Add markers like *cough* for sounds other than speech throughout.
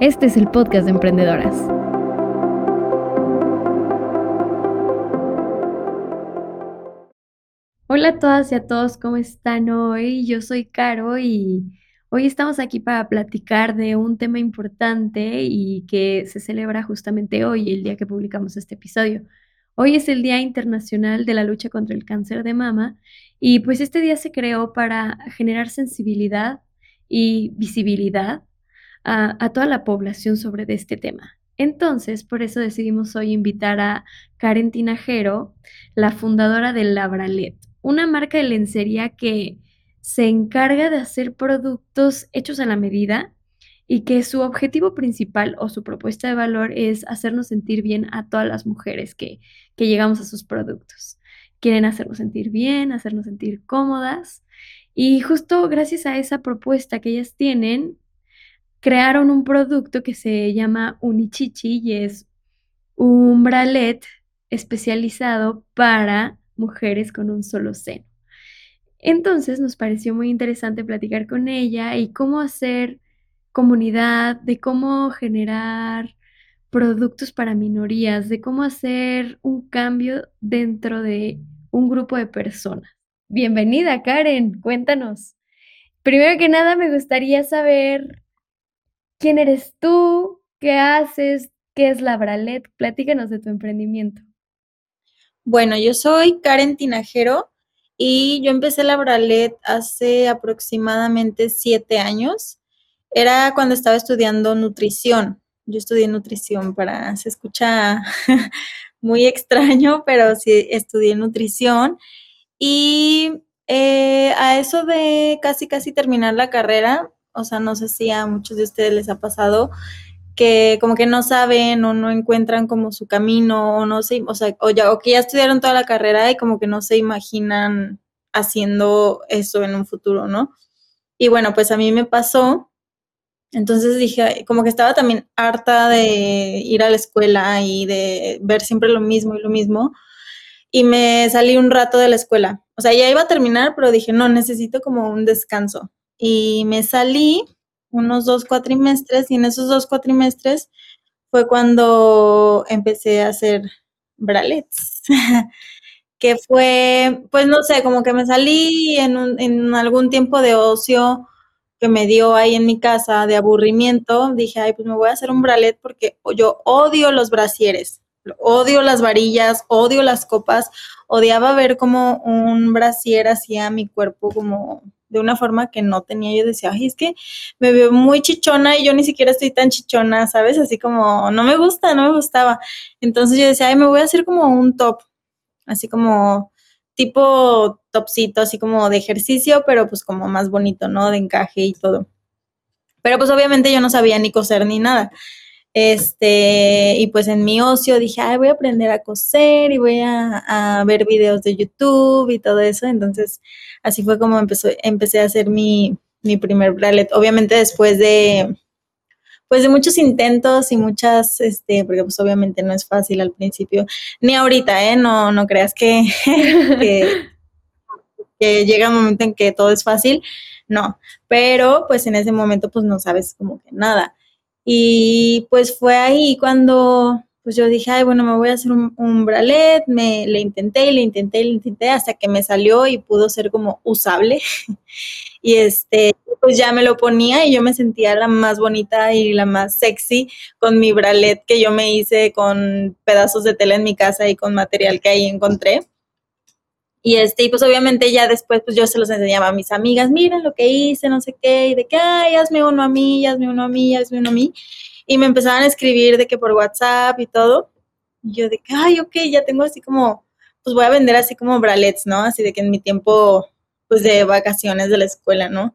Este es el podcast de emprendedoras. Hola a todas y a todos, ¿cómo están hoy? Yo soy Caro y hoy estamos aquí para platicar de un tema importante y que se celebra justamente hoy, el día que publicamos este episodio. Hoy es el Día Internacional de la Lucha contra el Cáncer de Mama y pues este día se creó para generar sensibilidad y visibilidad a, toda la población sobre este tema. Entonces, por eso decidimos hoy invitar a Karen Tinajero, la fundadora de Labralet, una marca de lencería que se encarga de hacer productos hechos a la medida y que su objetivo principal o su propuesta de valor es hacernos sentir bien a todas las mujeres que, que llegamos a sus productos. Quieren hacernos sentir bien, hacernos sentir cómodas y justo gracias a esa propuesta que ellas tienen, crearon un producto que se llama Unichichi y es un bralet especializado para mujeres con un solo seno. Entonces nos pareció muy interesante platicar con ella y cómo hacer comunidad, de cómo generar productos para minorías, de cómo hacer un cambio dentro de un grupo de personas. Bienvenida, Karen, cuéntanos. Primero que nada, me gustaría saber quién eres tú, qué haces, qué es la Bralet. Platícanos de tu emprendimiento. Bueno, yo soy Karen Tinajero y yo empecé la Bralet hace aproximadamente siete años. Era cuando estaba estudiando nutrición. Yo estudié nutrición para, se escucha *laughs* muy extraño, pero sí estudié nutrición. Y eh, a eso de casi, casi terminar la carrera, o sea, no sé si a muchos de ustedes les ha pasado que como que no saben o no encuentran como su camino o no sé, o sea, o, ya, o que ya estudiaron toda la carrera y como que no se imaginan haciendo eso en un futuro, ¿no? Y bueno, pues a mí me pasó. Entonces dije, como que estaba también harta de ir a la escuela y de ver siempre lo mismo y lo mismo y me salí un rato de la escuela. O sea, ya iba a terminar, pero dije, no, necesito como un descanso. Y me salí unos dos cuatrimestres y en esos dos cuatrimestres fue cuando empecé a hacer bralets. *laughs* que fue, pues no sé, como que me salí en, en algún tiempo de ocio que me dio ahí en mi casa de aburrimiento, dije, ay, pues me voy a hacer un bralet porque yo odio los brasieres odio las varillas, odio las copas, odiaba ver como un brasier hacía mi cuerpo como de una forma que no tenía. Yo decía, ay, es que me veo muy chichona y yo ni siquiera estoy tan chichona, ¿sabes? Así como, no me gusta, no me gustaba. Entonces yo decía, ay, me voy a hacer como un top, así como tipo topcito, así como de ejercicio, pero pues como más bonito, ¿no? De encaje y todo. Pero pues obviamente yo no sabía ni coser ni nada. Este, y pues en mi ocio dije, Ay, voy a aprender a coser y voy a, ver videos de YouTube y todo eso. Entonces, así fue como empezó, empecé a hacer mi, mi primer bralet. Obviamente después de, pues de muchos intentos y muchas, este, porque pues obviamente no es fácil al principio, ni ahorita, ¿eh? No, no creas que, *laughs* que, que llega un momento en que todo es fácil, no, pero pues en ese momento pues no sabes como que nada. Y pues fue ahí cuando pues yo dije, ay, bueno, me voy a hacer un, un bralet, me le intenté, le intenté, le intenté, hasta que me salió y pudo ser como usable. *laughs* y este, pues ya me lo ponía y yo me sentía la más bonita y la más sexy con mi bralet que yo me hice con pedazos de tela en mi casa y con material que ahí encontré. Y este, y pues obviamente ya después, pues yo se los enseñaba a mis amigas, miren lo que hice, no sé qué, y de que, ay, hazme uno a mí, hazme uno a mí, hazme uno a mí. Y me empezaban a escribir de que por WhatsApp y todo. Y yo de que, ay, ok, ya tengo así como, pues voy a vender así como bralets, ¿no? Así de que en mi tiempo, pues de vacaciones de la escuela, ¿no?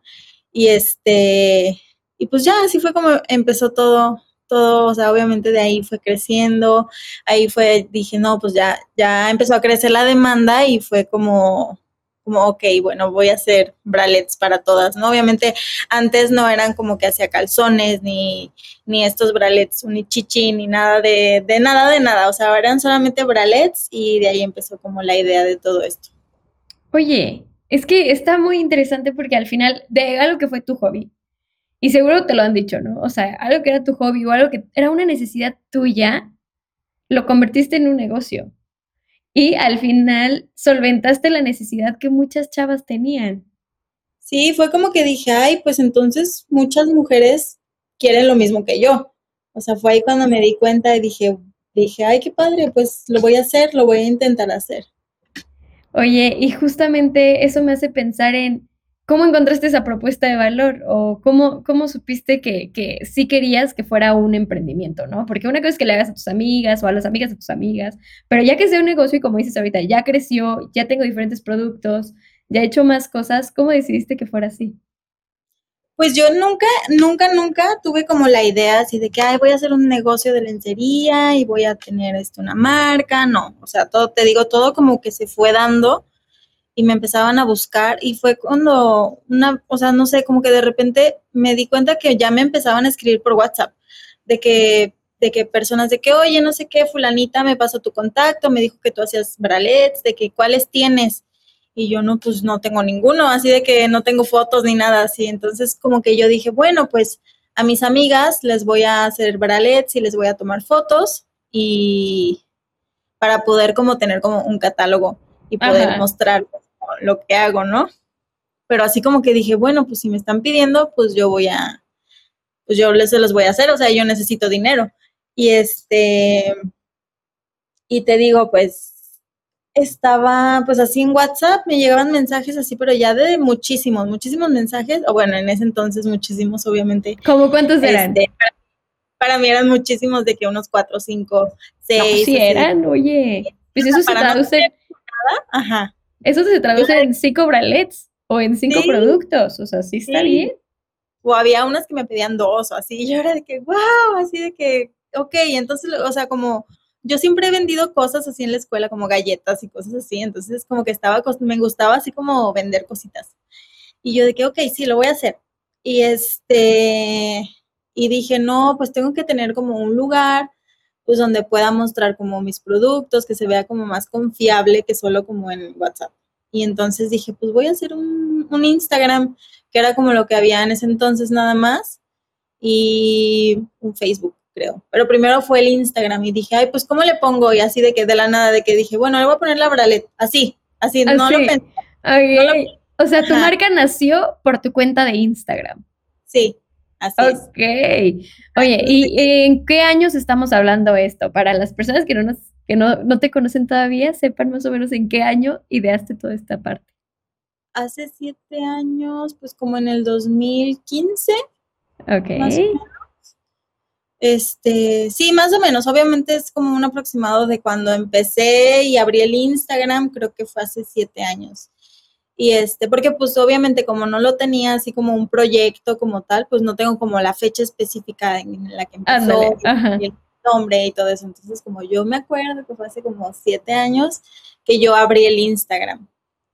Y este, y pues ya así fue como empezó todo, todo, o sea, obviamente de ahí fue creciendo, ahí fue, dije, no, pues ya, ya empezó a crecer la demanda y fue como, como, ok, bueno, voy a hacer bralets para todas, ¿no? Obviamente antes no eran como que hacía calzones, ni, ni estos bralets, ni chichi, ni nada de, de nada, de nada, o sea, eran solamente bralets y de ahí empezó como la idea de todo esto. Oye, es que está muy interesante porque al final de algo que fue tu hobby, y seguro te lo han dicho, ¿no? O sea, algo que era tu hobby o algo que era una necesidad tuya, lo convertiste en un negocio. Y al final solventaste la necesidad que muchas chavas tenían. Sí, fue como que dije, ay, pues entonces muchas mujeres quieren lo mismo que yo. O sea, fue ahí cuando me di cuenta y dije, dije, ay, qué padre, pues lo voy a hacer, lo voy a intentar hacer. Oye, y justamente eso me hace pensar en cómo encontraste esa propuesta de valor o cómo, cómo supiste que, que sí querías que fuera un emprendimiento, ¿no? Porque una cosa es que le hagas a tus amigas o a las amigas de tus amigas, pero ya que sea un negocio y como dices ahorita, ya creció, ya tengo diferentes productos, ya he hecho más cosas, ¿cómo decidiste que fuera así? Pues yo nunca, nunca, nunca tuve como la idea así de que, ay, voy a hacer un negocio de lencería y voy a tener esto, una marca, no, o sea, todo, te digo, todo como que se fue dando y me empezaban a buscar y fue cuando una, o sea, no sé, como que de repente me di cuenta que ya me empezaban a escribir por WhatsApp, de que, de que personas de que, oye, no sé qué, fulanita me pasó tu contacto, me dijo que tú hacías bralets, de que cuáles tienes y yo no, pues no tengo ninguno, así de que no tengo fotos ni nada así. Entonces como que yo dije, bueno, pues a mis amigas les voy a hacer bralets y les voy a tomar fotos y para poder como tener como un catálogo y poder mostrar lo que hago, ¿no? Pero así como que dije, bueno, pues si me están pidiendo, pues yo voy a, pues yo les se los voy a hacer, o sea, yo necesito dinero. Y este, y te digo, pues estaba pues así en WhatsApp, me llegaban mensajes así, pero ya de muchísimos, muchísimos mensajes, o bueno, en ese entonces muchísimos, obviamente. ¿Cómo cuántos eran? Este, para, mí eran muchísimos, de que unos cuatro, cinco, seis. sí eran, oye. Pues eso se traduce. ajá. Eso se traduce en cinco bralets o en cinco productos, o sea, sí está bien. O había unas que me pedían dos o así, y yo era de que, wow, así de que, ok, entonces, o sea, como yo siempre he vendido cosas así en la escuela, como galletas y cosas así, entonces como que estaba, me gustaba así como vender cositas. Y yo de que, ok, sí, lo voy a hacer. Y este, y dije, no, pues tengo que tener como un lugar, pues donde pueda mostrar como mis productos, que se vea como más confiable que solo como en WhatsApp. Y entonces dije, pues voy a hacer un, un Instagram, que era como lo que había en ese entonces nada más, y un Facebook creo. Pero primero fue el Instagram y dije, ay, pues, ¿cómo le pongo? Y así de que de la nada, de que dije, bueno, le voy a poner la bralet, así, así, no lo pensé. O sea, tu marca nació por tu cuenta de Instagram. Sí, así es. Ok. Oye, ¿y en qué años estamos hablando esto? Para las personas que no nos, que no, no te conocen todavía, sepan más o menos en qué año ideaste toda esta parte. Hace siete años, pues como en el 2015. Ok. Este, sí, más o menos. Obviamente es como un aproximado de cuando empecé y abrí el Instagram, creo que fue hace siete años. Y este, porque pues obviamente como no lo tenía así como un proyecto como tal, pues no tengo como la fecha específica en la que empezó el nombre y todo eso. Entonces, como yo me acuerdo que fue hace como siete años que yo abrí el Instagram.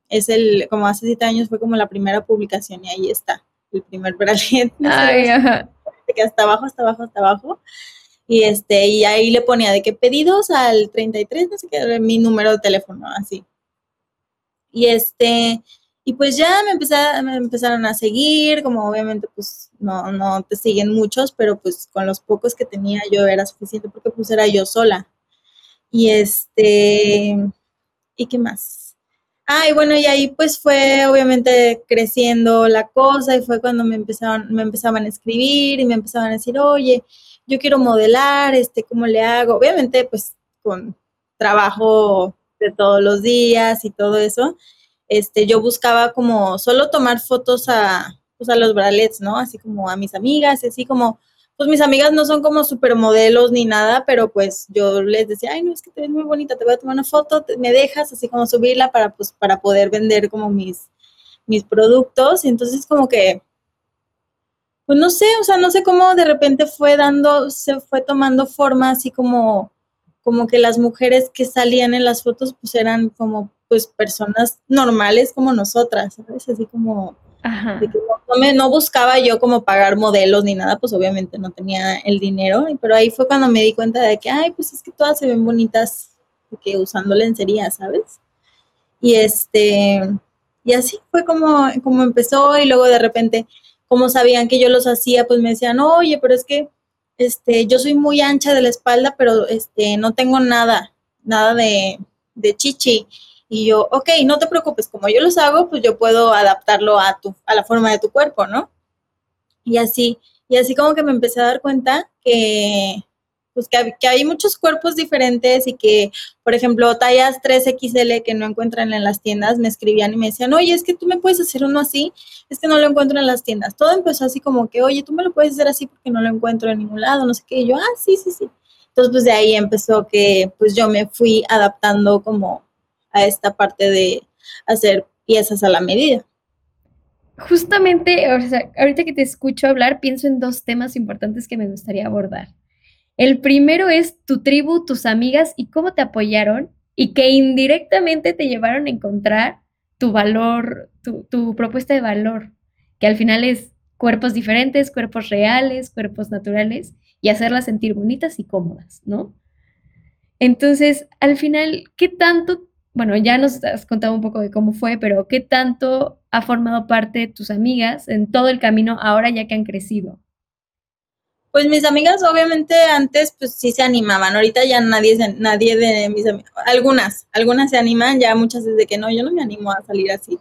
Es el, como hace siete años fue como la primera publicación y ahí está, el primer bracelet. *laughs* Ay, ajá que hasta abajo, hasta abajo, hasta abajo. Y este, y ahí le ponía de que pedidos al 33, no sé qué, mi número de teléfono, así. Y este, y pues ya me, me empezaron a seguir, como obviamente pues no, no te siguen muchos, pero pues con los pocos que tenía yo era suficiente porque pues era yo sola. Y este, ¿y qué más? Ah, y bueno, y ahí pues fue obviamente creciendo la cosa y fue cuando me empezaban, me empezaban a escribir y me empezaban a decir, oye, yo quiero modelar, este, ¿cómo le hago? Obviamente pues con trabajo de todos los días y todo eso, este, yo buscaba como solo tomar fotos a, pues, a los bralets, ¿no? Así como a mis amigas, así como pues mis amigas no son como supermodelos ni nada, pero pues yo les decía, ay, no, es que te ves muy bonita, te voy a tomar una foto, me dejas así como subirla para, pues, para poder vender como mis, mis productos. Y entonces como que, pues no sé, o sea, no sé cómo de repente fue dando, se fue tomando forma así como, como que las mujeres que salían en las fotos pues eran como pues personas normales como nosotras, ¿sabes? Así como no, buscaba yo como pagar modelos ni nada, pues obviamente no tenía el dinero, pero ahí fue cuando me di cuenta de que, ay, pues es que todas se ven bonitas que usando lencería, ¿sabes? Y este, y así fue como, como empezó y luego de repente como sabían que yo los hacía, pues me decían, oye, pero es que este, yo soy muy ancha de la espalda, pero este, no tengo nada, nada de, de chichi. Y yo, ok, no te preocupes, como yo los hago, pues yo puedo adaptarlo a, tu, a la forma de tu cuerpo, ¿no? Y así, y así como que me empecé a dar cuenta que, pues que, que, hay muchos cuerpos diferentes y que, por ejemplo, tallas 3XL que no encuentran en las tiendas, me escribían y me decían, oye, es que tú me puedes hacer uno así, es que no lo encuentro en las tiendas. Todo empezó así como que, oye, tú me lo puedes hacer así porque no lo encuentro en ningún lado, no sé qué. Y yo, ah, sí, sí, sí. Entonces, pues de ahí empezó que, pues yo me fui adaptando como a esta parte de hacer piezas a la medida. Justamente, o sea, ahorita que te escucho hablar, pienso en dos temas importantes que me gustaría abordar. El primero es tu tribu, tus amigas y cómo te apoyaron y que indirectamente te llevaron a encontrar tu valor, tu, propuesta de valor, que al final es cuerpos diferentes, cuerpos reales, cuerpos naturales y hacerlas sentir bonitas y cómodas, ¿no? Entonces, al final, ¿qué tanto, bueno, ya nos has contado un poco de cómo fue, pero qué tanto ha formado parte de tus amigas en todo el camino ahora ya que han crecido? Pues mis amigas obviamente antes pues sí se animaban, ahorita ya nadie, nadie de mis amigas, algunas, algunas se animan, ya muchas desde que no, yo no me animo a salir así,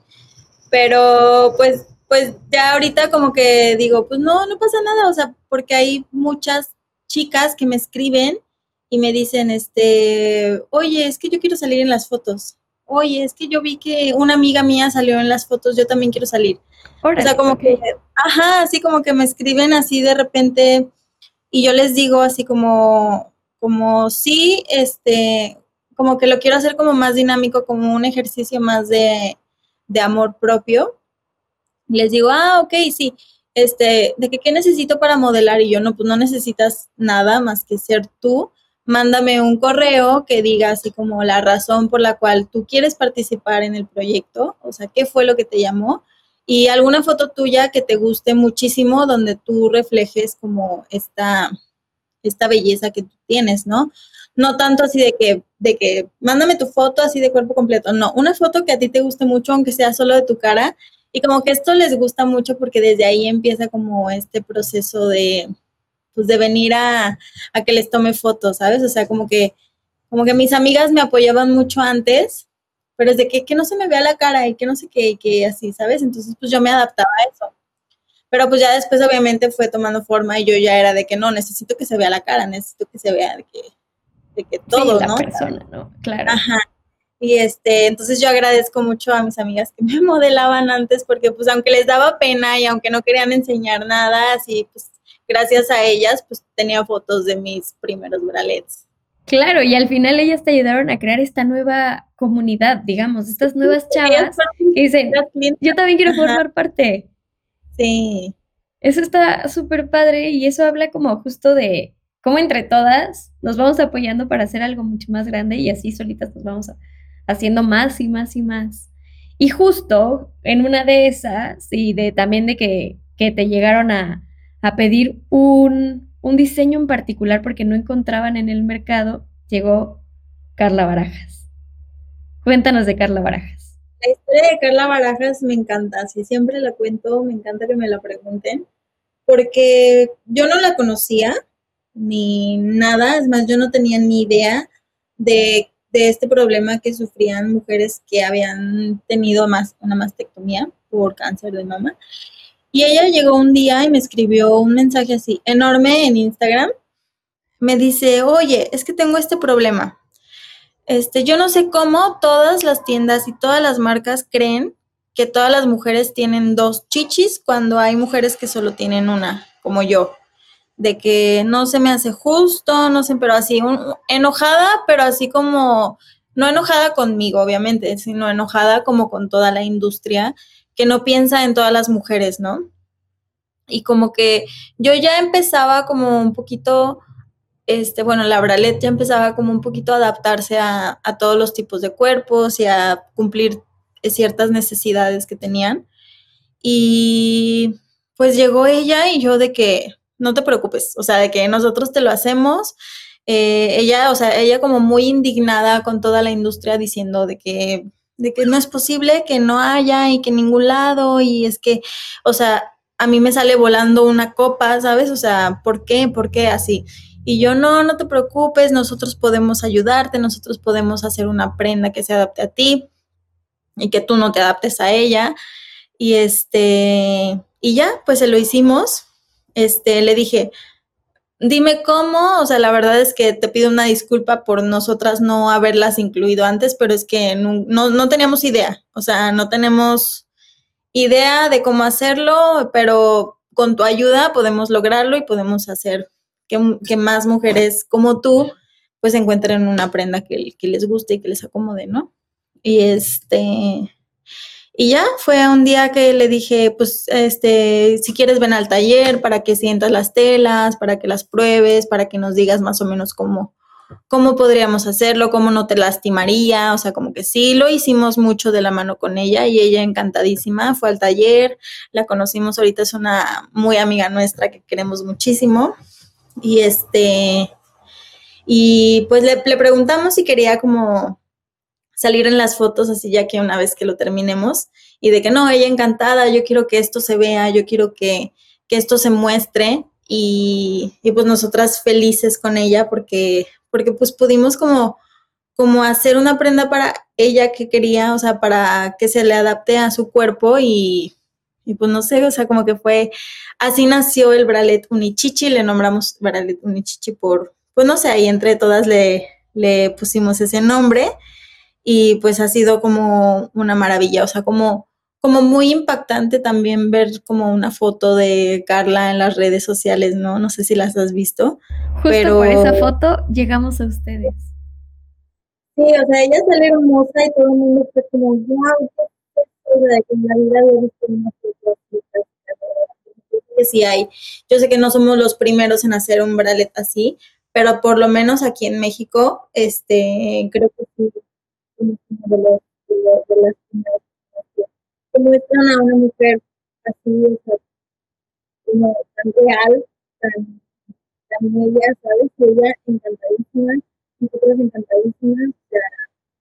pero pues, pues ya ahorita como que digo, pues no, no pasa nada, o sea, porque hay muchas chicas que me escriben y me dicen, este, oye, es que yo quiero salir en las fotos, oye, es que yo vi que una amiga mía salió en las fotos, yo también quiero salir. o sea, como que, ajá, así como que me escriben así de repente y yo les digo así como, como sí, este, como que lo quiero hacer como más dinámico, como un ejercicio más de, de amor propio. Les digo, ah, ok, sí, este, de que qué necesito para modelar y yo no, pues no necesitas nada más que ser tú. Mándame un correo que diga así como la razón por la cual tú quieres participar en el proyecto, o sea, qué fue lo que te llamó y alguna foto tuya que te guste muchísimo donde tú reflejes como esta, esta belleza que tú tienes, ¿no? No tanto así de que, de que, mándame tu foto así de cuerpo completo, no, una foto que a ti te guste mucho, aunque sea solo de tu cara, y como que esto les gusta mucho porque desde ahí empieza como este proceso de, pues de venir a, a que les tome fotos, ¿sabes? O sea, como que, como que mis amigas me apoyaban mucho antes pero es de que, que no se me vea la cara y que no sé qué, y que así, ¿sabes? Entonces, pues yo me adaptaba a eso. Pero pues ya después obviamente fue tomando forma y yo ya era de que no, necesito que se vea la cara, necesito que se vea de que, de que todo, sí, la persona, ¿no? Claro. Ajá. Y este, entonces yo agradezco mucho a mis amigas que *laughs* me modelaban antes porque pues aunque les daba pena y aunque no querían enseñar nada, así pues gracias a ellas pues tenía fotos de mis primeros bralets. Claro, y al final ellas te ayudaron a crear esta nueva comunidad, digamos, estas nuevas chavas que dicen, yo también quiero formar parte. Sí. Eso está súper padre y eso habla como justo de cómo entre todas nos vamos apoyando para hacer algo mucho más grande y así solitas nos vamos haciendo más y más y más. Y justo en una de esas, y de también de que, que te llegaron a, a pedir un, un diseño en particular porque no encontraban en el mercado, llegó Carla Barajas. Cuéntanos de Carla Barajas. La historia de Carla Barajas me encanta, si siempre la cuento, me encanta que me la pregunten, porque yo no la conocía ni nada, es más, yo no tenía ni idea de, de este problema que sufrían mujeres que habían tenido más, una mastectomía por cáncer de mama. Y ella llegó un día y me escribió un mensaje así, enorme en Instagram. Me dice, oye, es que tengo este problema. Este, yo no sé cómo todas las tiendas y todas las marcas creen que todas las mujeres tienen dos chichis cuando hay mujeres que solo tienen una, como yo. De que no se me hace justo, no sé, pero así, enojada, pero así como, no enojada conmigo, obviamente, sino enojada como con toda la industria que no piensa en todas las mujeres, ¿no? Y como que yo ya empezaba como un poquito, este, bueno, la Bralet ya empezaba como un poquito a adaptarse a, a todos los tipos de cuerpos y a cumplir ciertas necesidades que tenían. Y pues llegó ella y yo de que no te preocupes, o sea, de que nosotros te lo hacemos. Eh, ella, o sea, ella como muy indignada con toda la industria diciendo de que de que no es posible que no haya y que en ningún lado y es que, o sea, a mí me sale volando una copa, ¿sabes? O sea, ¿por qué? ¿Por qué así? Y yo, no, no te preocupes, nosotros podemos ayudarte, nosotros podemos hacer una prenda que se adapte a ti y que tú no te adaptes a ella. Y este, y ya, pues se lo hicimos. Este, le dije, dime cómo, o sea, la verdad es que te pido una disculpa por nosotras no haberlas incluido antes, pero es que no, no, teníamos idea, o sea, no tenemos idea de cómo hacerlo, pero con tu ayuda podemos lograrlo y podemos hacer que, más mujeres como tú pues encuentren una prenda que, que les guste y que les acomode, ¿no? Y este, y ya fue un día que le dije, pues, este, si quieres ven al taller para que sientas las telas, para que las pruebes, para que nos digas más o menos cómo, cómo podríamos hacerlo, cómo no te lastimaría, o sea, como que sí, lo hicimos mucho de la mano con ella y ella encantadísima, fue al taller, la conocimos ahorita, es una muy amiga nuestra que queremos muchísimo y este, y pues le, le preguntamos si quería como salir en las fotos así ya que una vez que lo terminemos. Y de que no, ella encantada, yo quiero que esto se vea, yo quiero que, esto se muestre. Y, pues nosotras felices con ella porque, porque pues pudimos como, como hacer una prenda para ella que quería, o sea, para que se le adapte a su cuerpo y, y pues no sé, o sea, como que fue, así nació el Bralet Unichichi, le nombramos Bralet Unichichi por, pues no sé, ahí entre todas le, le pusimos ese nombre y pues ha sido como una maravilla, o sea, como, como muy impactante también ver como una foto de Carla en las redes sociales, ¿no? No sé si las has visto. Justo pero... por esa foto llegamos a ustedes. Sí, o sea, ella sale hermosa y todo el mundo está como, wow, que en la vida había visto hay. Yo sé que no somos los primeros en hacer un bralet así, pero por lo menos aquí en México, este, creo que sí como de, los, de, las que muestran a una mujer así, como tan real, tan, tan ella, ¿sabes? Que ella encantadísima, nosotros encantadísimas, o sea,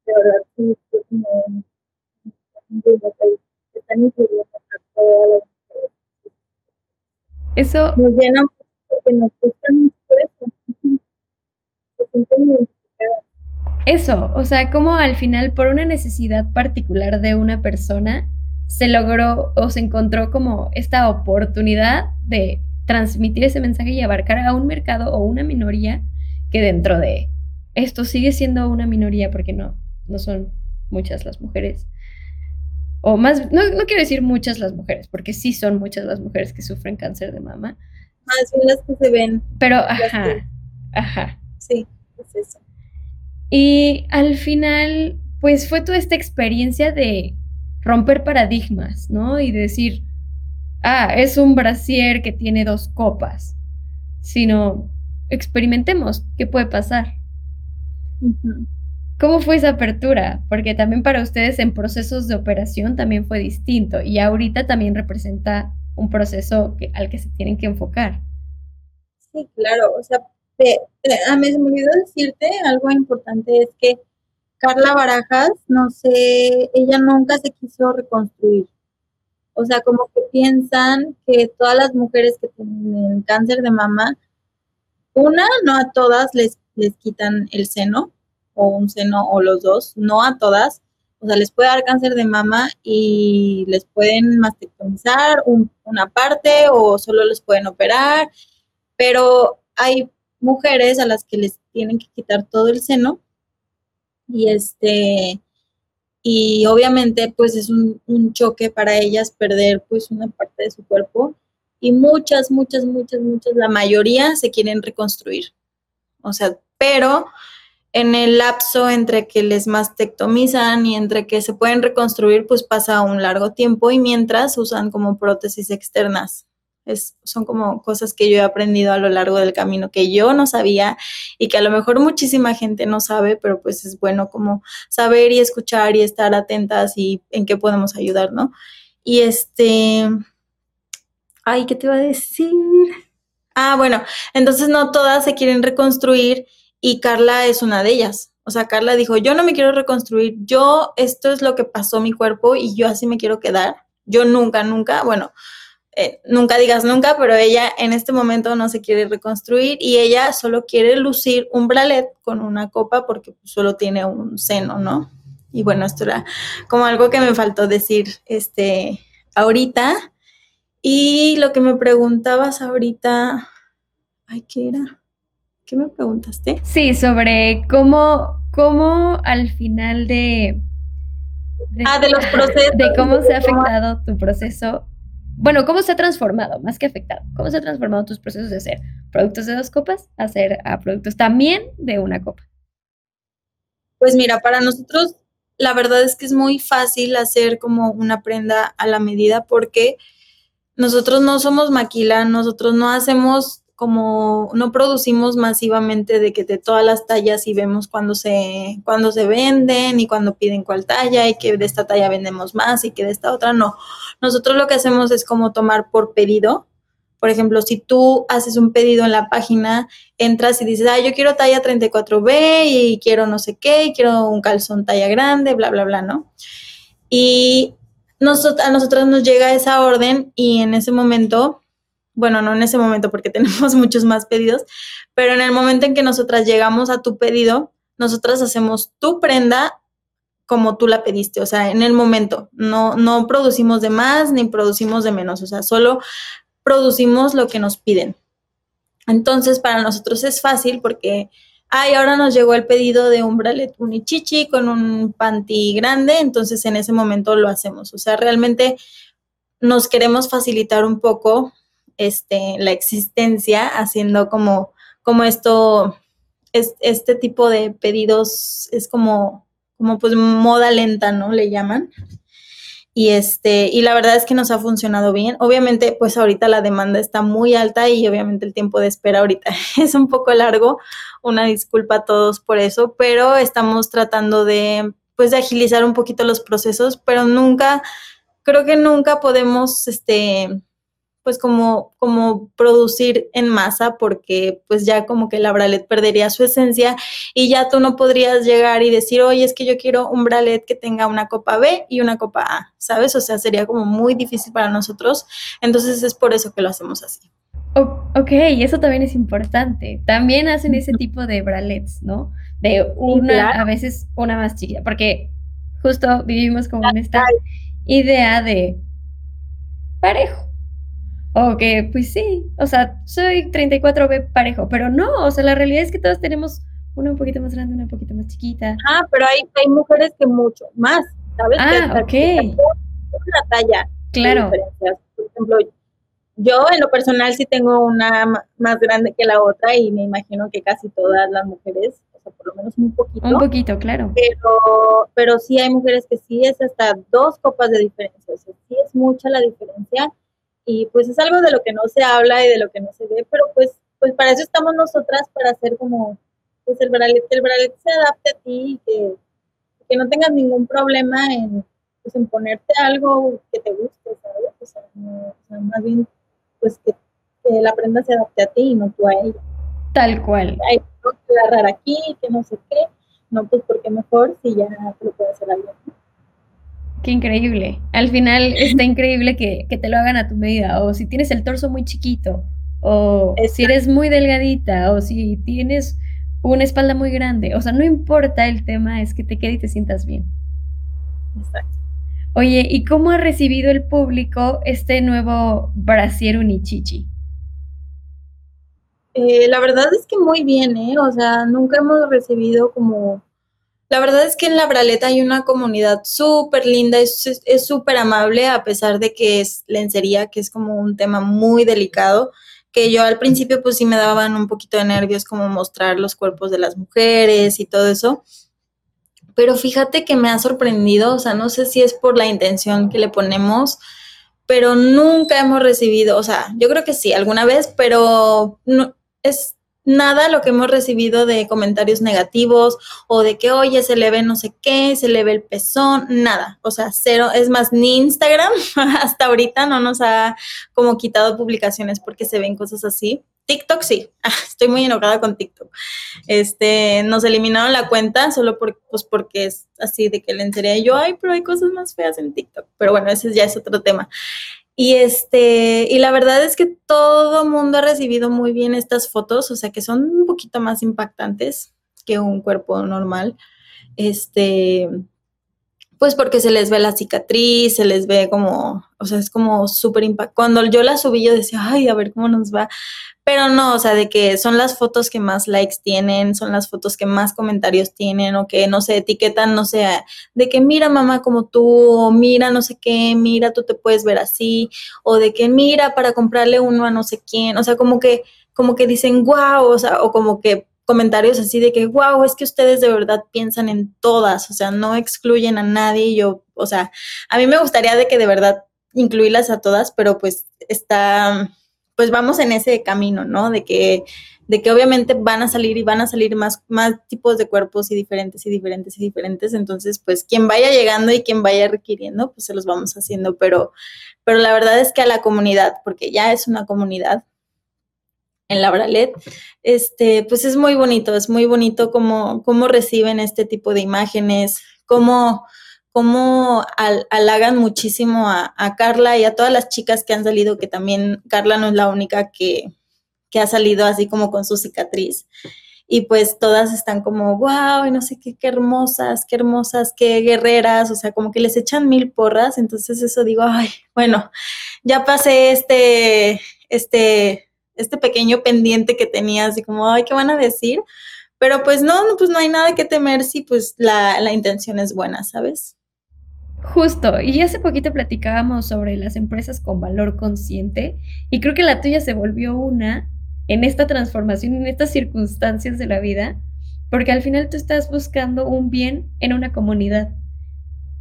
de verdad sí, como están incluyendo a todas las mujeres. Eso nos llena porque nos gusta mucho eso. Se sienten identificadas eso, o sea, como al final por una necesidad particular de una persona se logró o se encontró como esta oportunidad de transmitir ese mensaje y abarcar a un mercado o una minoría que dentro de esto sigue siendo una minoría porque no, no son muchas las mujeres. O más, no, no quiero decir muchas las mujeres, porque sí son muchas las mujeres que sufren cáncer de mama. Más bien las que se ven. Pero, ajá, ajá. Sí, es eso. Y al final, pues fue toda esta experiencia de romper paradigmas, ¿no? Y decir, ah, es un brasier que tiene dos copas, sino experimentemos qué puede pasar. ¿Cómo fue esa apertura? Porque también para ustedes en procesos de operación también fue distinto y ahorita también representa un proceso al que se tienen que enfocar. Sí, claro, o sea, a mí se me olvidó decirte algo importante, es que Carla Barajas, no sé, ella nunca se quiso reconstruir. O sea, como que piensan que todas las mujeres que tienen cáncer de mama, una, no a todas les, les quitan el seno, o un seno, o los dos, no a todas. O sea, les puede dar cáncer de mama y les pueden mastectomizar una parte o solo les pueden operar, pero hay mujeres a las que les tienen que quitar todo el seno y este y obviamente pues es un, choque para ellas perder pues una parte de su cuerpo y muchas, muchas, muchas, muchas, la mayoría se quieren reconstruir. O sea, pero en el lapso entre que les mastectomizan y entre que se pueden reconstruir, pues pasa un largo tiempo y mientras usan como prótesis externas son como cosas que yo he aprendido a lo largo del camino que yo no sabía y que a lo mejor muchísima gente no sabe, pero pues es bueno como saber y escuchar y estar atentas y en qué podemos ayudar, ¿no? Y este, ay, ¿qué te iba a decir? Ah, bueno, entonces no todas se quieren reconstruir y Carla es una de ellas. O sea, Carla dijo, yo no me quiero reconstruir, yo, esto es lo que pasó mi cuerpo y yo así me quiero quedar. Yo nunca, nunca, bueno, eh, nunca digas nunca, pero ella en este momento no se quiere reconstruir y ella solo quiere lucir un bralet con una copa porque solo tiene un seno, ¿no? Y bueno, esto era como algo que me faltó decir este ahorita. Y lo que me preguntabas ahorita, ay, ¿qué era? ¿Qué me preguntaste? Sí, sobre cómo, cómo al final de, ah, de los *laughs* procesos. De cómo se ha afectado tu proceso. Bueno, cómo se ha transformado, más que afectado. ¿Cómo se ha transformado tus procesos de hacer productos de dos copas a hacer a productos también de una copa? Pues mira, para nosotros la verdad es que es muy fácil hacer como una prenda a la medida porque nosotros no somos maquila, nosotros no hacemos como no producimos masivamente de que de todas las tallas y vemos cuando se cuando se venden y cuando piden cuál talla y que de esta talla vendemos más y que de esta otra no. Nosotros lo que hacemos es como tomar por pedido por ejemplo, si tú haces un pedido en la página, entras y dices, ah, yo quiero talla 34B y quiero no sé qué, y quiero un calzón talla grande, bla, bla, bla, ¿no? Y a nosotros nos llega esa orden y en ese momento, bueno, no en ese momento porque *laughs* tenemos muchos más pedidos, pero en el momento en que nosotras llegamos a tu pedido, nosotras hacemos tu prenda como tú la pediste, o sea, en el momento, no, no producimos de más ni producimos de menos, o sea, solo producimos lo que nos piden. Entonces, para nosotros es fácil porque, ay, ahora nos llegó el pedido de un bralet unichichi con un panty grande, entonces en ese momento lo hacemos. O sea, realmente nos queremos facilitar un poco este, la existencia haciendo como, como esto, es, este tipo de pedidos es como, como pues moda lenta, ¿no? Le llaman. Y este, y la verdad es que nos ha funcionado bien. Obviamente, pues ahorita la demanda está muy alta y obviamente el tiempo de espera ahorita *laughs* es un poco largo. Una disculpa a todos por eso, pero estamos tratando de pues de agilizar un poquito los procesos, pero nunca creo que nunca podemos este pues como, como producir en masa porque pues ya como que la bralet perdería su esencia y ya tú no podrías llegar y decir, oye, es que yo quiero un bralet que tenga una copa B y una copa A, ¿sabes? O sea, sería como muy difícil para nosotros, entonces es por eso que lo hacemos así. ok, eso también es importante. También hacen ese tipo de bralets, ¿no? De una, a veces una más chiquita, porque justo vivimos como en esta idea de parejo o que, pues sí, o sea, soy 34B parejo, pero no, o sea, la realidad es que todos tenemos una un poquito más grande, una un poquito más chiquita. Ah, pero hay, hay mujeres que mucho más, ¿sabes? Ah, ok. Una talla. Claro. Por ejemplo, yo en lo personal sí tengo una más grande que la otra y me imagino que casi todas las mujeres, o sea, por lo menos un poquito. Un poquito, claro. Pero, pero sí hay mujeres que sí es hasta dos copas de diferencia, o sea, sí es mucha la diferencia y pues es algo de lo que no se habla y de lo que no se ve, pero pues, pues para eso estamos nosotras, para hacer como, pues el bralet, el bralet se adapte a ti y que, que no tengas ningún problema en, pues, en ponerte algo que te guste, ¿sabes? O sea, más bien, pues que, que, la prenda se adapte a ti y no tú a ella. Tal cual. Hay que agarrar aquí, que no sé qué, no, pues porque mejor si ya te lo puede hacer alguien. Qué increíble. Al final está increíble que, te lo hagan a tu medida. O si tienes el torso muy chiquito, o si eres muy delgadita, o si tienes una espalda muy grande. O sea, no importa el tema, es que te quede y te sientas bien. Exacto. Oye, ¿y cómo ha recibido el público este nuevo brasier unichichi? Eh, la verdad es que muy bien, ¿eh? O sea, nunca hemos recibido como la verdad es que en La Braleta hay una comunidad súper linda, es súper amable, a pesar de que es lencería, que es como un tema muy delicado, que yo al principio pues sí me daban un poquito de nervios como mostrar los cuerpos de las mujeres y todo eso. Pero fíjate que me ha sorprendido, o sea, no sé si es por la intención que le ponemos, pero nunca hemos recibido, o sea, yo creo que sí, alguna vez, pero no, es nada lo que hemos recibido de comentarios negativos o de que, oye, se le ve no sé qué, se le ve el pezón, nada. O sea, cero. Es más, ni Instagram *laughs* hasta ahorita no nos ha como quitado publicaciones porque se ven cosas así. TikTok sí, *laughs* estoy muy enojada con TikTok. Este, nos eliminaron la cuenta solo por, pues porque es así de que le enteré yo, ay, pero hay cosas más feas en TikTok. Pero bueno, ese ya es otro tema. Y este, y la verdad es que todo mundo ha recibido muy bien estas fotos, o sea que son un poquito más impactantes que un cuerpo normal. Este, pues porque se les ve la cicatriz, se les ve como, o sea, es como súper impactante. Cuando yo la subí, yo decía, ay, a ver cómo nos va. Pero no, o sea, de que son las fotos que más likes tienen, son las fotos que más comentarios tienen, o que no se etiquetan, no sé, de que mira mamá como tú, o mira no sé qué, mira tú te puedes ver así, o de que mira para comprarle uno a no sé quién, o sea, como que, como que dicen wow, o sea, o como que comentarios así de que, wow, es que ustedes de verdad piensan en todas, o sea, no excluyen a nadie. Yo, o sea, a mí me gustaría de que de verdad incluirlas a todas, pero pues está, pues vamos en ese camino, ¿no? De que, de que obviamente van a salir y van a salir más, más tipos de cuerpos y diferentes y diferentes y diferentes. Entonces, pues quien vaya llegando y quien vaya requiriendo, pues se los vamos haciendo. Pero, pero la verdad es que a la comunidad, porque ya es una comunidad, en la Bralet, este, pues es muy bonito, es muy bonito cómo, cómo reciben este tipo de imágenes, cómo, cómo halagan muchísimo a, Carla y a todas las chicas que han salido, que también Carla no es la única que, que ha salido así como con su cicatriz. Y pues todas están como, wow, y no sé qué, qué hermosas, qué hermosas, qué guerreras, o sea, como que les echan mil porras. Entonces eso digo, ay, bueno, ya pasé este, este, este pequeño pendiente que tenía, así como, ay, ¿qué van a decir? Pero pues no, pues no hay nada que temer si pues la, la intención es buena, ¿sabes? Justo, y hace poquito platicábamos sobre las empresas con valor consciente y creo que la tuya se volvió una en esta transformación, en estas circunstancias de la vida, porque al final tú estás buscando un bien en una comunidad.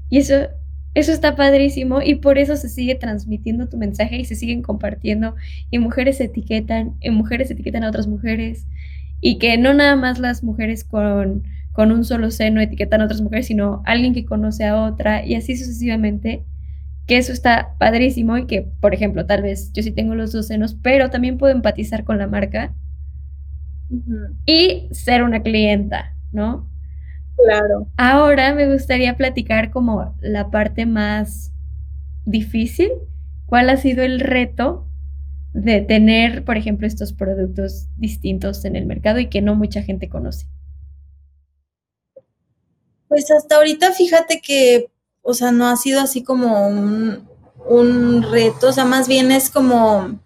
Y eso eso está padrísimo y por eso se sigue transmitiendo tu mensaje y se siguen compartiendo y mujeres etiquetan, y mujeres etiquetan a otras mujeres y que no nada más las mujeres con, con un solo seno etiquetan a otras mujeres, sino alguien que conoce a otra y así sucesivamente, que eso está padrísimo y que, por ejemplo, tal vez yo sí tengo los dos senos, pero también puedo empatizar con la marca y ser una clienta, ¿no? Claro. Ahora me gustaría platicar como la parte más difícil. ¿Cuál ha sido el reto de tener, por ejemplo, estos productos distintos en el mercado y que no mucha gente conoce? Pues hasta ahorita fíjate que, o sea, no ha sido así como un, un reto, o sea, más bien es como,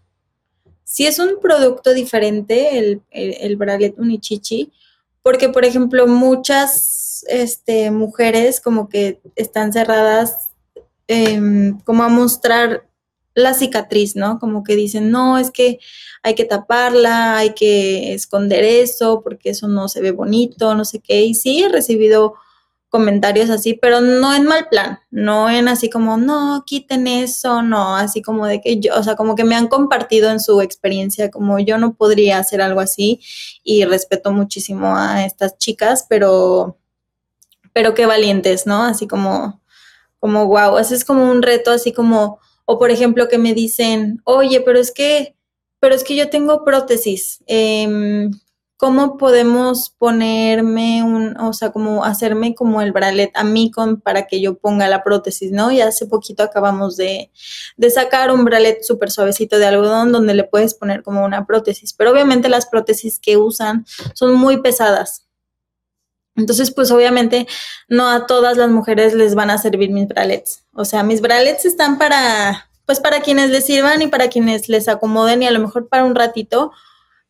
si es un producto diferente, el, el, el Bralet Unichichi, porque, por ejemplo, muchas este, mujeres como que están cerradas em, como a mostrar la cicatriz, ¿no? Como que dicen, no, es que hay que taparla, hay que esconder eso, porque eso no se ve bonito, no sé qué. Y sí, he recibido comentarios así, pero no en mal plan, no en así como, no, quiten eso, no, así como de que yo, o sea, como que me han compartido en su experiencia, como yo no podría hacer algo así y respeto muchísimo a estas chicas, pero, pero qué valientes, ¿no? Así como, como, wow, ese es como un reto, así como, o por ejemplo que me dicen, oye, pero es que, pero es que yo tengo prótesis, eh, ¿cómo podemos ponerme un, o sea, como hacerme como el bralet a mí con, para que yo ponga la prótesis, ¿no? Y hace poquito acabamos de, de sacar un bralet súper suavecito de algodón donde le puedes poner como una prótesis, pero obviamente las prótesis que usan son muy pesadas. Entonces, pues obviamente no a todas las mujeres les van a servir mis bralets. O sea, mis bralets están para, pues para quienes les sirvan y para quienes les acomoden y a lo mejor para un ratito,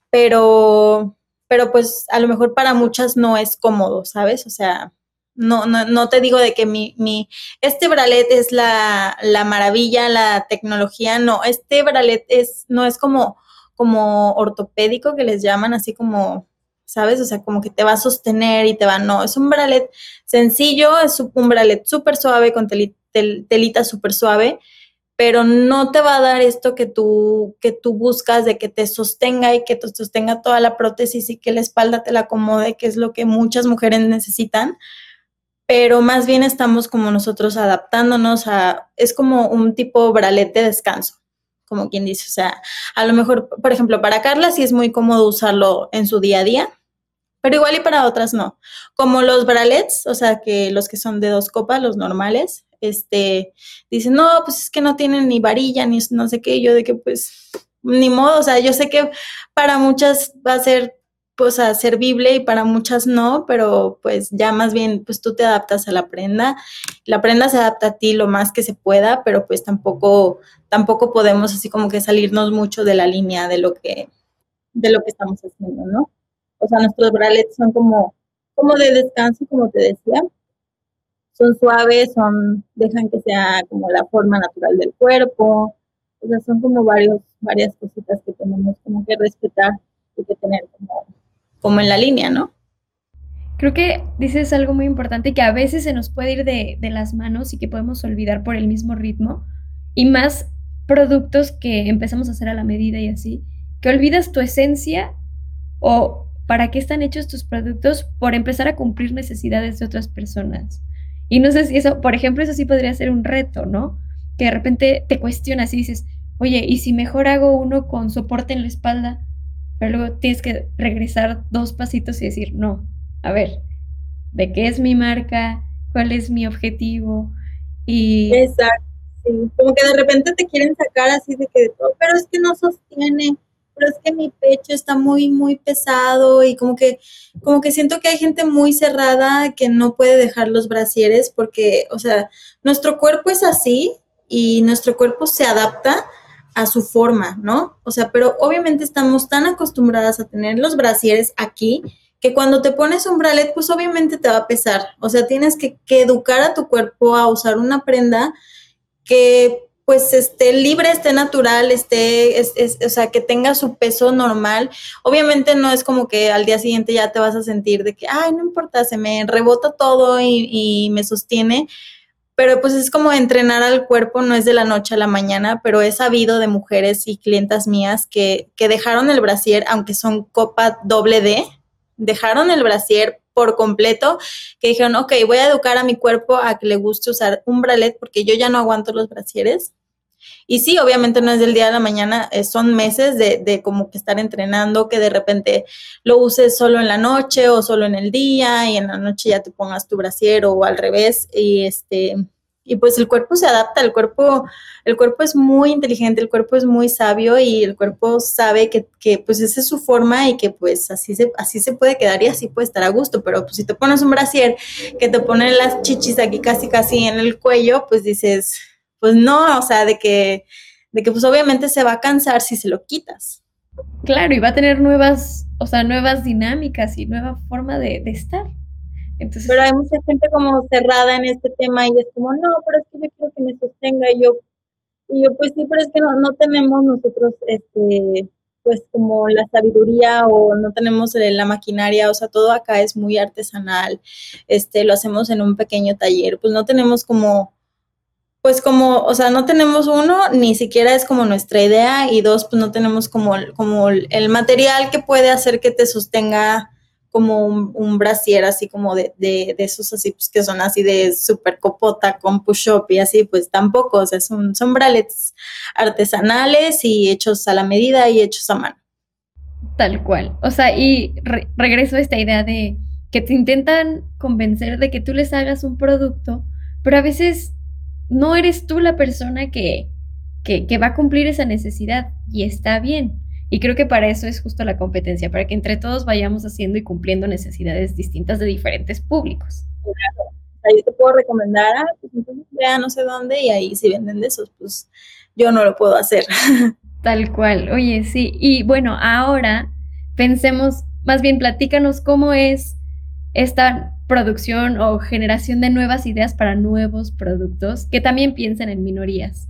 pero pero pues a lo mejor para muchas no es cómodo, ¿sabes? O sea, no, no, no te digo de que mi, mi, este bralet es la, la maravilla, la tecnología, no, este bralet es, no es como, como ortopédico que les llaman, así como, ¿sabes? O sea, como que te va a sostener y te va, no, es un bralet sencillo, es un bralet súper suave, con telita súper suave, pero no te va a dar esto que tú, que tú buscas de que te sostenga y que te sostenga toda la prótesis y que la espalda te la acomode, que es lo que muchas mujeres necesitan, pero más bien estamos como nosotros adaptándonos a, es como un tipo bralete de descanso, como quien dice, o sea, a lo mejor, por ejemplo, para Carla sí es muy cómodo usarlo en su día a día, pero igual y para otras no. Como los bralets, o sea, que los que son de dos copas, los normales, este, dicen, no, pues es que no tienen ni varilla, ni no sé qué, yo de que pues, ni modo, o sea, yo sé que para muchas va a ser pues a servible y para muchas no, pero pues ya más bien pues tú te adaptas a la prenda. La prenda se adapta a ti lo más que se pueda, pero pues tampoco tampoco podemos así como que salirnos mucho de la línea de lo que de lo que estamos haciendo, ¿no? O sea, nuestros bralets son como como de descanso, como te decía. Son suaves, son dejan que sea como la forma natural del cuerpo. O sea, son como varios varias cositas que tenemos como que respetar y que tener como como en la línea, ¿no? Creo que dices algo muy importante que a veces se nos puede ir de, las manos y que podemos olvidar por el mismo ritmo y más productos que empezamos a hacer a la medida y así, que olvidas tu esencia o para qué están hechos tus productos por empezar a cumplir necesidades de otras personas. Y no sé si eso, por ejemplo, eso sí podría ser un reto, ¿no? Que de repente te cuestionas y dices, oye, ¿y si mejor hago uno con soporte en la espalda? pero luego tienes que regresar dos pasitos y decir, no, a ver, ¿de qué es mi marca? ¿Cuál es mi objetivo? Y... Exacto. Como que de repente te quieren sacar así de que, pero es que no sostiene, es que mi pecho está muy, muy pesado y como que, como que siento que hay gente muy cerrada que no puede dejar los brasieres porque, o sea, nuestro cuerpo es así y nuestro cuerpo se adapta a su forma, ¿no? O sea, pero obviamente estamos tan acostumbradas a tener los brasieres aquí que cuando te pones un bralet, pues obviamente te va a pesar. O sea, tienes que, educar a tu cuerpo a usar una prenda que pues esté libre, esté natural, esté, o sea, que tenga su peso normal. Obviamente no es como que al día siguiente ya te vas a sentir de que, ay, no importa, se me rebota todo y, y me sostiene, pero pues es como entrenar al cuerpo, no es de la noche a la mañana, pero he sabido de mujeres y clientas mías que, que dejaron el brasier, aunque son copa doble D, dejaron el brasier por completo, que dijeron, ok, voy a educar a mi cuerpo a que le guste usar un bralet porque yo ya no aguanto los brasieres. Y sí, obviamente no es del día a la mañana, eh, son meses de, de, como que estar entrenando, que de repente lo uses solo en la noche o solo en el día y en la noche ya te pongas tu brasier o al revés y este y pues el cuerpo se adapta, el cuerpo el cuerpo es muy inteligente, el cuerpo es muy sabio y el cuerpo sabe que, que pues esa es su forma y que pues así se así se puede quedar y así puede estar a gusto, pero pues si te pones un brasier que te pone las chichis aquí casi casi en el cuello, pues dices pues no, o sea, de que, de que pues obviamente se va a cansar si se lo quitas. Claro, y va a tener nuevas, o sea, nuevas dinámicas y nueva forma de, estar. Pero hay mucha gente como cerrada en este tema y es como, no, pero es que yo quiero que me sostenga y yo, y yo pues sí, pero es que no, no tenemos nosotros, este, pues como la sabiduría o no tenemos la maquinaria, o sea, todo acá es muy artesanal, este, lo hacemos en un pequeño taller, pues no tenemos como pues como, o sea, no tenemos uno, ni siquiera es como nuestra idea, y dos, pues no tenemos como, como el material que puede hacer que te sostenga como un, brasier así como de, de, de, esos así, pues que son así de super copota con push-up y así, pues tampoco, o sea, son, son bralets artesanales y hechos a la medida y hechos a mano. Tal cual, o sea, y regreso a esta idea de que te intentan convencer de que tú les hagas un producto, pero a veces no eres tú la persona que, que, va a cumplir esa necesidad y está bien. Y creo que para eso es justo la competencia, para que entre todos vayamos haciendo y cumpliendo necesidades distintas de diferentes públicos. Ahí te puedo recomendar, ah, pues entonces vea no sé dónde y ahí si venden de esos, pues yo no lo puedo hacer. *laughs* Tal cual, oye, sí. Y bueno, ahora pensemos, más bien platícanos cómo es esta producción o generación de nuevas ideas para nuevos productos que también piensen en minorías.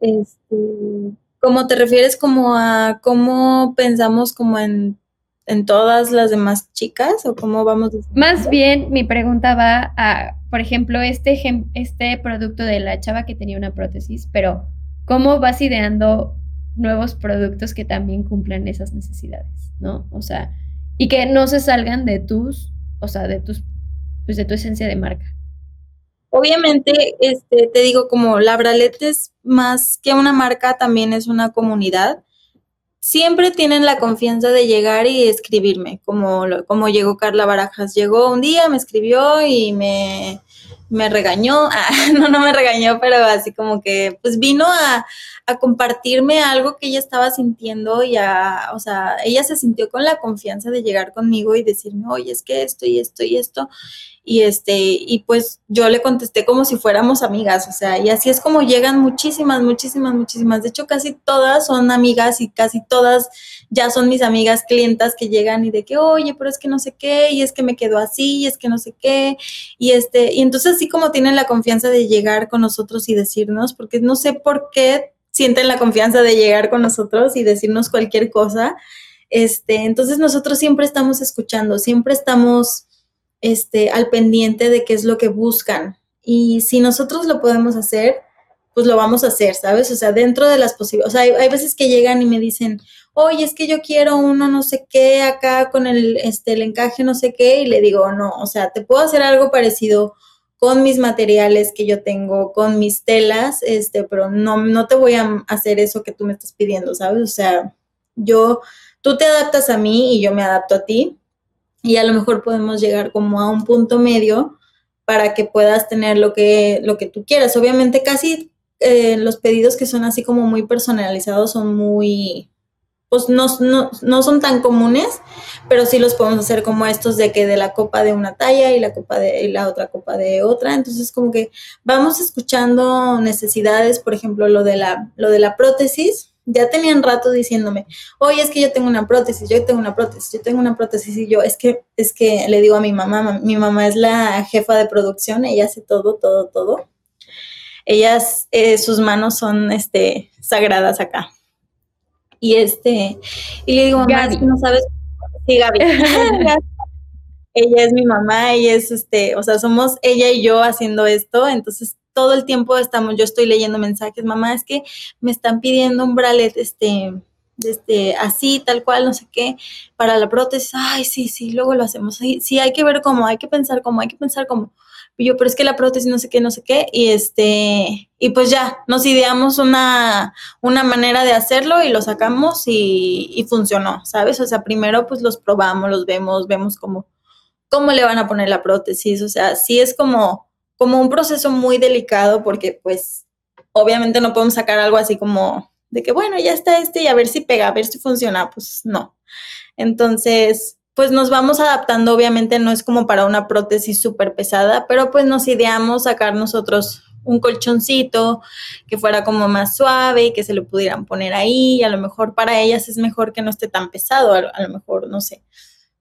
Este, ¿Cómo te refieres como a cómo pensamos como en, en todas las demás chicas o cómo vamos? Más bien mi pregunta va a, por ejemplo, este, este producto de la chava que tenía una prótesis, pero ¿cómo vas ideando nuevos productos que también cumplan esas necesidades? ¿No? O sea, y que no se salgan de tus, o sea, de tus, pues de tu esencia de marca. Obviamente, este, te digo, como la Bralet es más que una marca, también es una comunidad. Siempre tienen la confianza de llegar y escribirme, como, como llegó Carla Barajas. Llegó un día, me escribió y me, me regañó, *laughs* ah, no, no me regañó, pero así como que, pues vino a, a, compartirme algo que ella estaba sintiendo y a, o sea, ella se sintió con la confianza de llegar conmigo y decirme, oye, es que esto y esto y esto. Y este, y pues yo le contesté como si fuéramos amigas, o sea, y así es como llegan muchísimas, muchísimas, muchísimas. De hecho, casi todas son amigas y casi todas ya son mis amigas clientas que llegan y de que, oye, pero es que no sé qué, y es que me quedo así, y es que no sé qué, y este, y entonces así como tienen la confianza de llegar con nosotros y decirnos, porque no sé por qué sienten la confianza de llegar con nosotros y decirnos cualquier cosa, este, entonces nosotros siempre estamos escuchando, siempre estamos este, al pendiente de qué es lo que buscan. Y si nosotros lo podemos hacer, pues lo vamos a hacer, ¿sabes? O sea, dentro de las posibilidades, o sea, hay, veces que llegan y me dicen, oye, es que yo quiero uno no sé qué acá con el, este, el encaje no sé qué, y le digo, no, o sea, te puedo hacer algo parecido con mis materiales que yo tengo, con mis telas, este, pero no, no te voy a hacer eso que tú me estás pidiendo, ¿sabes? O sea, yo, tú te adaptas a mí y yo me adapto a ti, y a lo mejor podemos llegar como a un punto medio para que puedas tener lo que, lo que tú quieras. Obviamente casi eh, los pedidos que son así como muy personalizados son muy, pues no, no, son tan comunes, pero sí los podemos hacer como estos de que de la copa de una talla y la copa de y la otra copa de otra. Entonces como que vamos escuchando necesidades, por ejemplo, lo de la, lo de la prótesis ya tenían rato diciéndome, oye, es que yo tengo una prótesis, yo tengo una prótesis, yo tengo una prótesis, y yo, es que, es que le digo a mi mamá, mi mamá es la jefa de producción, ella hace todo, todo, todo. Ellas, eh, sus manos son, este, sagradas acá. Y este, y le digo, mamá, es que no sabes, sí, Gaby. *laughs* *laughs* ella es mi mamá, ella es, este, o sea, somos ella y yo haciendo esto, entonces todo el tiempo estamos, yo estoy leyendo mensajes, mamá, es que me están pidiendo un bralet, este, este, así, tal cual, no sé qué, para la prótesis, ay, sí, sí, luego lo hacemos, sí, sí, hay que ver cómo, hay que pensar cómo, hay que pensar cómo. Y yo, pero es que la prótesis no sé qué, no sé qué, y este, y pues ya, nos ideamos una, una manera de hacerlo y lo sacamos y, y funcionó, ¿sabes? O sea, primero pues los probamos, los vemos, vemos cómo, cómo le van a poner la prótesis, o sea, sí es como, como un proceso muy delicado porque pues obviamente no podemos sacar algo así como de que bueno, ya está este y a ver si pega, a ver si funciona, pues no. Entonces, pues nos vamos adaptando, obviamente no es como para una prótesis súper pesada, pero pues nos ideamos sacar nosotros un colchoncito que fuera como más suave y que se lo pudieran poner ahí, a lo mejor para ellas es mejor que no esté tan pesado, a lo mejor, no sé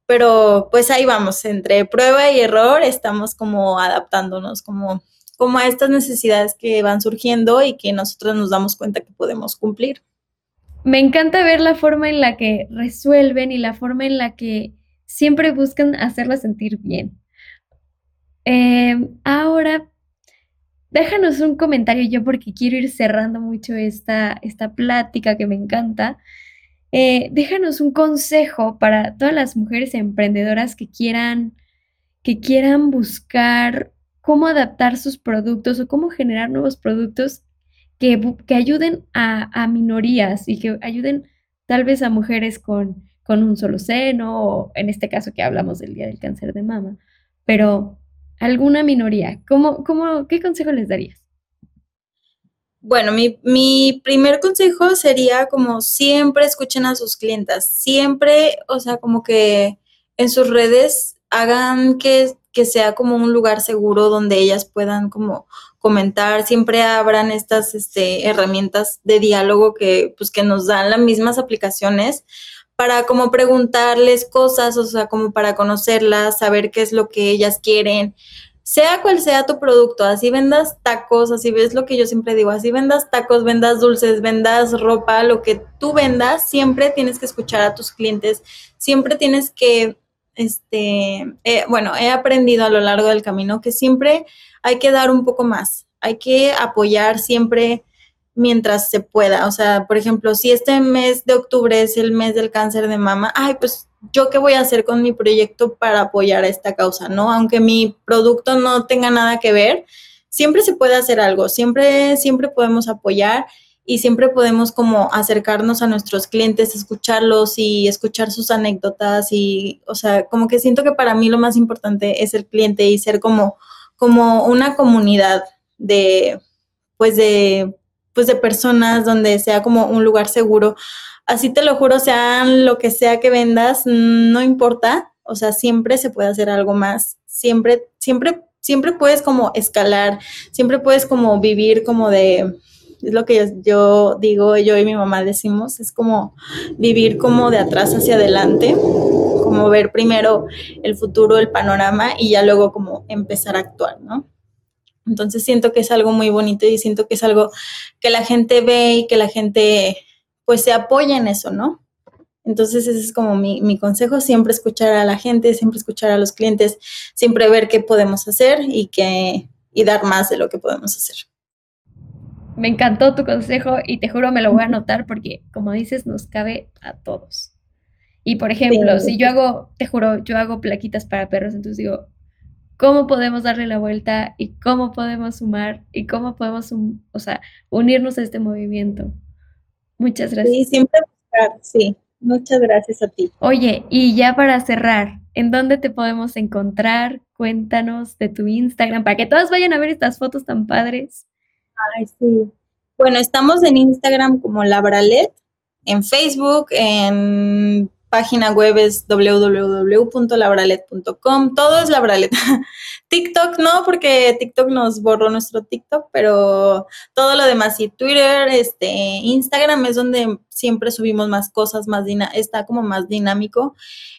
pero pues ahí vamos, entre prueba y error estamos como adaptándonos como, como a estas necesidades que van surgiendo y que nosotros nos damos cuenta que podemos cumplir. Me encanta ver la forma en la que resuelven y la forma en la que siempre buscan hacerla sentir bien. Em, ahora, déjanos un comentario yo porque quiero ir cerrando mucho esta, esta plática que me encanta. Eh, déjanos un consejo para todas las mujeres emprendedoras que quieran, que quieran buscar cómo adaptar sus productos o cómo generar nuevos productos que, que ayuden a, minorías y que ayuden tal vez a mujeres con, con un solo seno, o en este caso que hablamos del Día del Cáncer de Mama, pero alguna minoría. ¿Cómo, cómo, ¿Qué consejo les darías? Bueno, mi, mi, primer consejo sería como siempre escuchen a sus clientas, siempre, o sea, como que en sus redes hagan que, que sea como un lugar seguro donde ellas puedan como comentar, siempre abran estas este, herramientas de diálogo que, pues, que nos dan las mismas aplicaciones para como preguntarles cosas, o sea, como para conocerlas, saber qué es lo que ellas quieren, sea cual sea tu producto, así vendas tacos, así ves lo que yo siempre digo, así vendas tacos, vendas dulces, vendas ropa, lo que tú vendas, siempre tienes que escuchar a tus clientes, siempre tienes que, este, eh, bueno, he aprendido a lo largo del camino que siempre hay que dar un poco más, hay que apoyar siempre mientras se pueda. O sea, por ejemplo, si este mes de octubre es el mes del cáncer de mama, ay, pues yo qué voy a hacer con mi proyecto para apoyar a esta causa, ¿no? Aunque mi producto no tenga nada que ver, siempre se puede hacer algo, siempre, siempre podemos apoyar y siempre podemos como acercarnos a nuestros clientes, escucharlos y escuchar sus anécdotas y, o sea, como que siento que para mí lo más importante es el cliente y ser como como una comunidad de, pues de, pues de personas donde sea como un lugar seguro. Así te lo juro, sea lo que sea que vendas, no importa, o sea, siempre se puede hacer algo más, siempre, siempre, siempre puedes como escalar, siempre puedes como vivir como de, es lo que yo, digo, yo y mi mamá decimos, es como vivir como de atrás hacia adelante, como ver primero el futuro, el panorama y ya luego como empezar a actuar, ¿no? Entonces siento que es algo muy bonito y siento que es algo que la gente ve y que la gente pues se apoya en eso, ¿no? Entonces ese es como mi, mi, consejo, siempre escuchar a la gente, siempre escuchar a los clientes, siempre ver qué podemos hacer y, que, y dar más de lo que podemos hacer me encantó tu consejo y te juro me lo voy a anotar porque, como dices, nos cabe a todos. Y por ejemplo, si yo hago, te juro, yo hago plaquitas para perros, entonces digo, ¿cómo podemos darle la vuelta y cómo podemos sumar y cómo podemos, o sea, unirnos a este movimiento? Muchas gracias. Sí, siempre buscar, sí. Muchas gracias a ti. Oye, y ya para cerrar, ¿en dónde te podemos encontrar? Cuéntanos de tu Instagram para que todas vayan a ver estas fotos tan padres. Ay, sí. Bueno, estamos en Instagram como Labralet, en Facebook, en página web es www.labralet.com, todo es Labralet. *laughs* TikTok no, porque TikTok nos borró nuestro TikTok, pero todo lo demás, y Twitter, este, Instagram es donde siempre subimos más cosas, más está como más dinámico.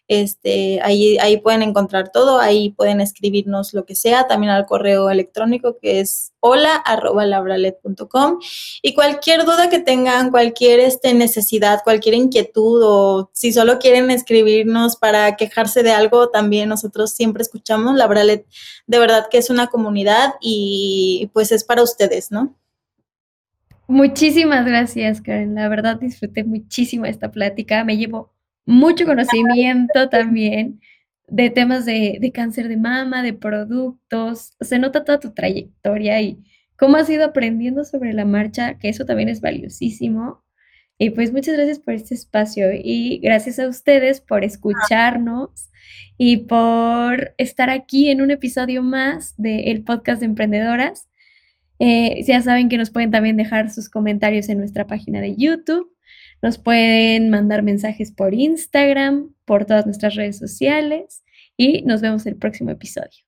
Este, ahí, ahí pueden encontrar todo, ahí pueden escribirnos lo que sea, también al correo electrónico que es hola arroba labralet.com y cualquier duda que tengan, cualquier este, necesidad, cualquier inquietud o si solo quieren escribirnos para quejarse de algo, también nosotros siempre escuchamos. Labralet de verdad que es una comunidad y pues es para ustedes, ¿no? Muchísimas gracias, Karen. La verdad disfruté muchísimo esta plática. Me llevo mucho conocimiento también de temas de, de, cáncer de mama, de productos. Se nota toda tu trayectoria y cómo has ido aprendiendo sobre la marcha, que eso también es valiosísimo. Y pues muchas gracias por este espacio y gracias a ustedes por escucharnos y por estar aquí en un episodio más del podcast de emprendedoras. Eh, ya saben que nos pueden también dejar sus comentarios en nuestra página de YouTube nos pueden mandar mensajes por Instagram, por todas nuestras redes sociales y nos vemos el próximo episodio.